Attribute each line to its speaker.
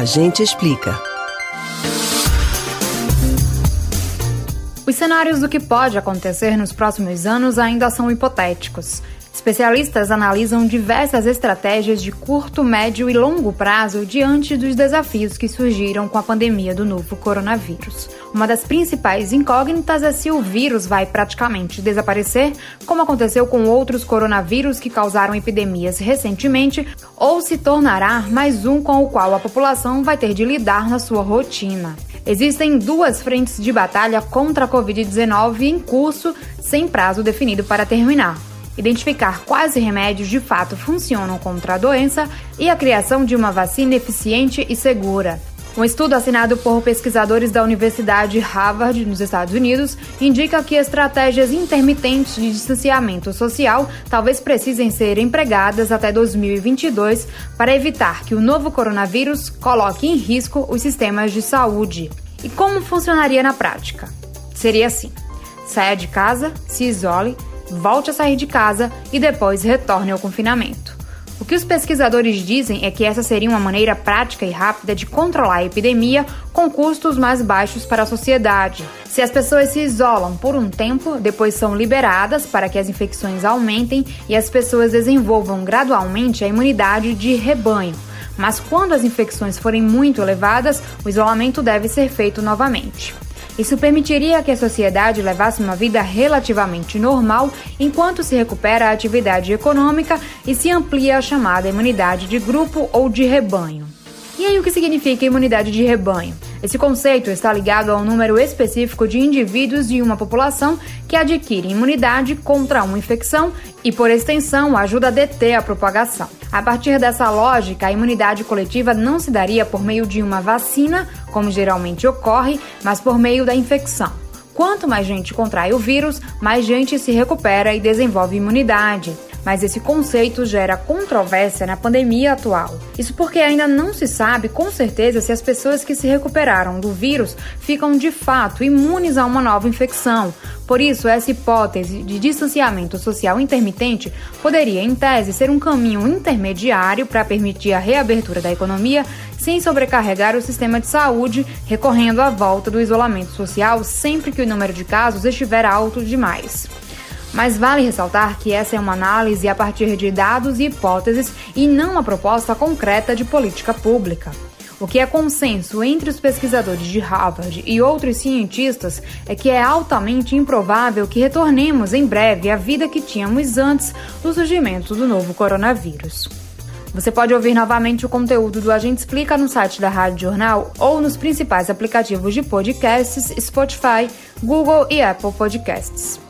Speaker 1: A gente explica.
Speaker 2: Os cenários do que pode acontecer nos próximos anos ainda são hipotéticos. Especialistas analisam diversas estratégias de curto, médio e longo prazo diante dos desafios que surgiram com a pandemia do novo coronavírus. Uma das principais incógnitas é se o vírus vai praticamente desaparecer, como aconteceu com outros coronavírus que causaram epidemias recentemente, ou se tornará mais um com o qual a população vai ter de lidar na sua rotina. Existem duas frentes de batalha contra a Covid-19 em curso, sem prazo definido para terminar identificar quais remédios de fato funcionam contra a doença e a criação de uma vacina eficiente e segura. Um estudo assinado por pesquisadores da Universidade Harvard, nos Estados Unidos, indica que estratégias intermitentes de distanciamento social talvez precisem ser empregadas até 2022 para evitar que o novo coronavírus coloque em risco os sistemas de saúde. E como funcionaria na prática? Seria assim: saia de casa, se isole volte a sair de casa e depois retorne ao confinamento. O que os pesquisadores dizem é que essa seria uma maneira prática e rápida de controlar a epidemia com custos mais baixos para a sociedade. Se as pessoas se isolam por um tempo, depois são liberadas para que as infecções aumentem e as pessoas desenvolvam gradualmente a imunidade de rebanho. Mas quando as infecções forem muito elevadas, o isolamento deve ser feito novamente. Isso permitiria que a sociedade levasse uma vida relativamente normal enquanto se recupera a atividade econômica e se amplia a chamada imunidade de grupo ou de rebanho. E aí, o que significa imunidade de rebanho? Esse conceito está ligado ao número específico de indivíduos de uma população que adquire imunidade contra uma infecção e, por extensão, ajuda a deter a propagação. A partir dessa lógica, a imunidade coletiva não se daria por meio de uma vacina, como geralmente ocorre, mas por meio da infecção. Quanto mais gente contrai o vírus, mais gente se recupera e desenvolve imunidade mas esse conceito gera controvérsia na pandemia atual. Isso porque ainda não se sabe com certeza se as pessoas que se recuperaram do vírus ficam de fato imunes a uma nova infecção. Por isso, essa hipótese de distanciamento social intermitente poderia, em tese, ser um caminho intermediário para permitir a reabertura da economia sem sobrecarregar o sistema de saúde, recorrendo à volta do isolamento social sempre que o número de casos estiver alto demais. Mas vale ressaltar que essa é uma análise a partir de dados e hipóteses e não uma proposta concreta de política pública. O que é consenso entre os pesquisadores de Harvard e outros cientistas é que é altamente improvável que retornemos em breve à vida que tínhamos antes do surgimento do novo coronavírus. Você pode ouvir novamente o conteúdo do Agente Explica no site da Rádio Jornal ou nos principais aplicativos de podcasts Spotify, Google e Apple Podcasts.